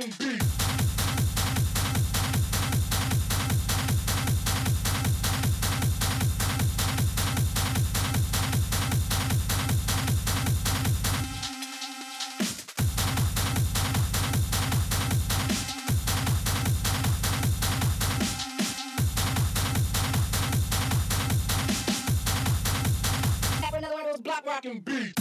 rocking beat. Beats. Beat.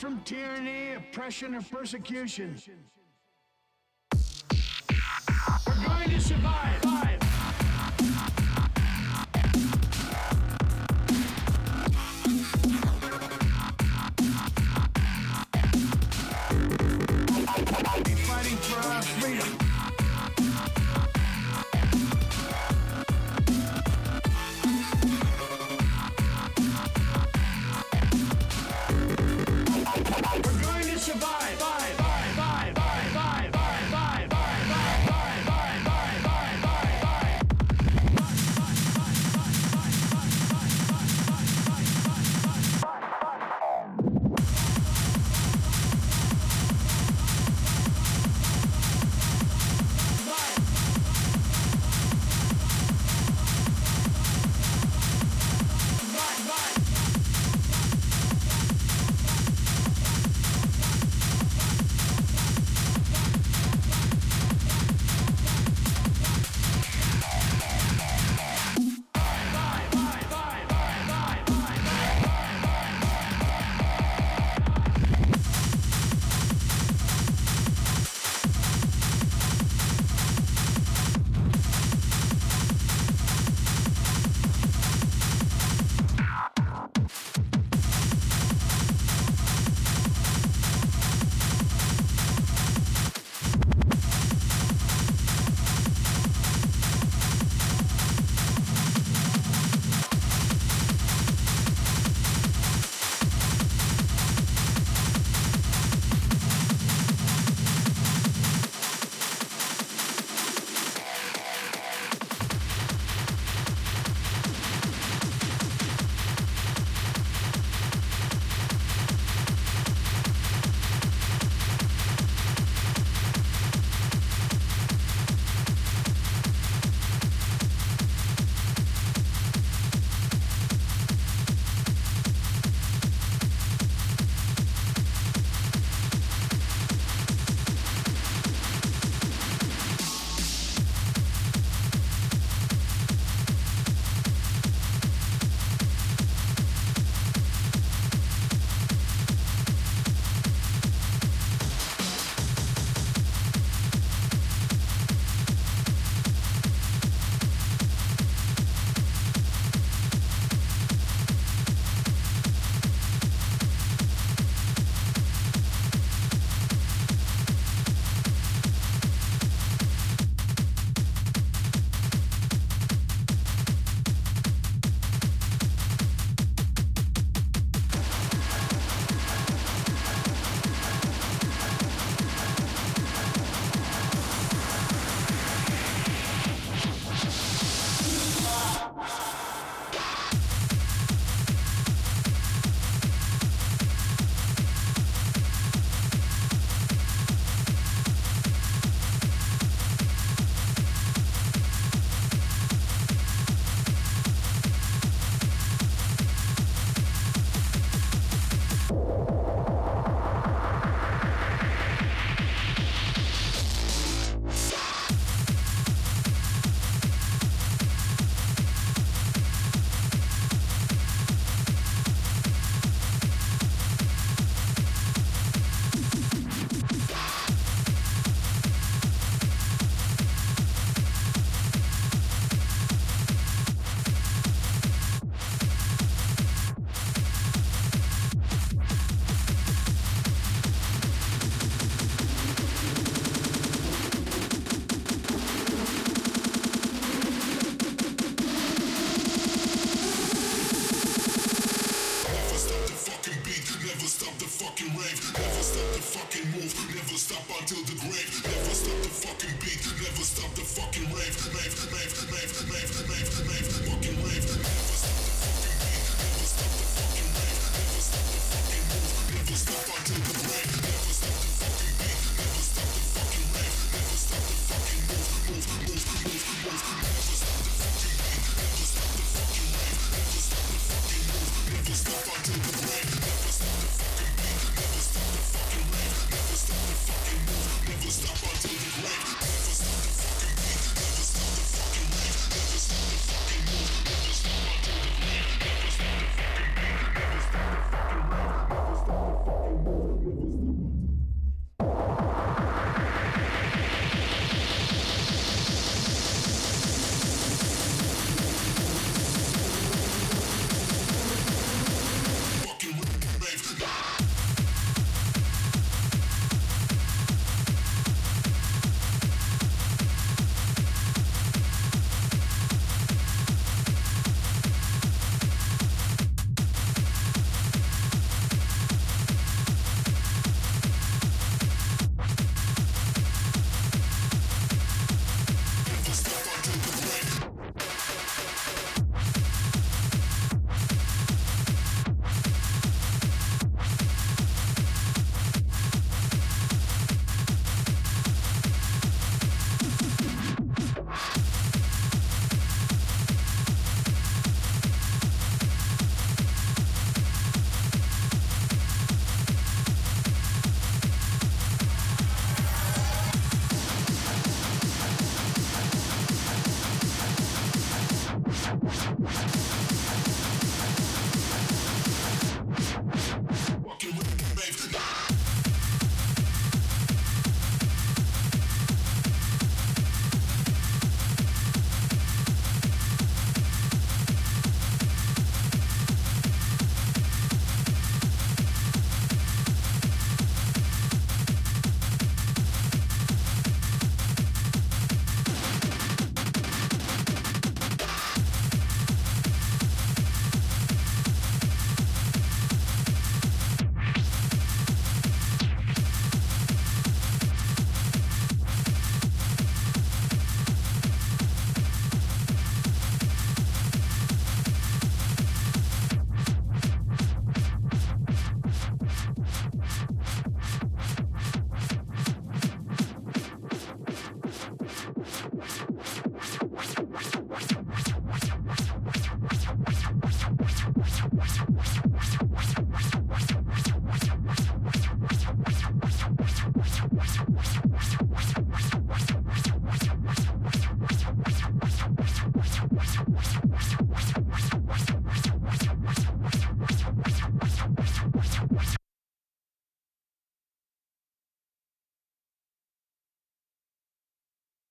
From tyranny, oppression, or persecution. We're going to survive.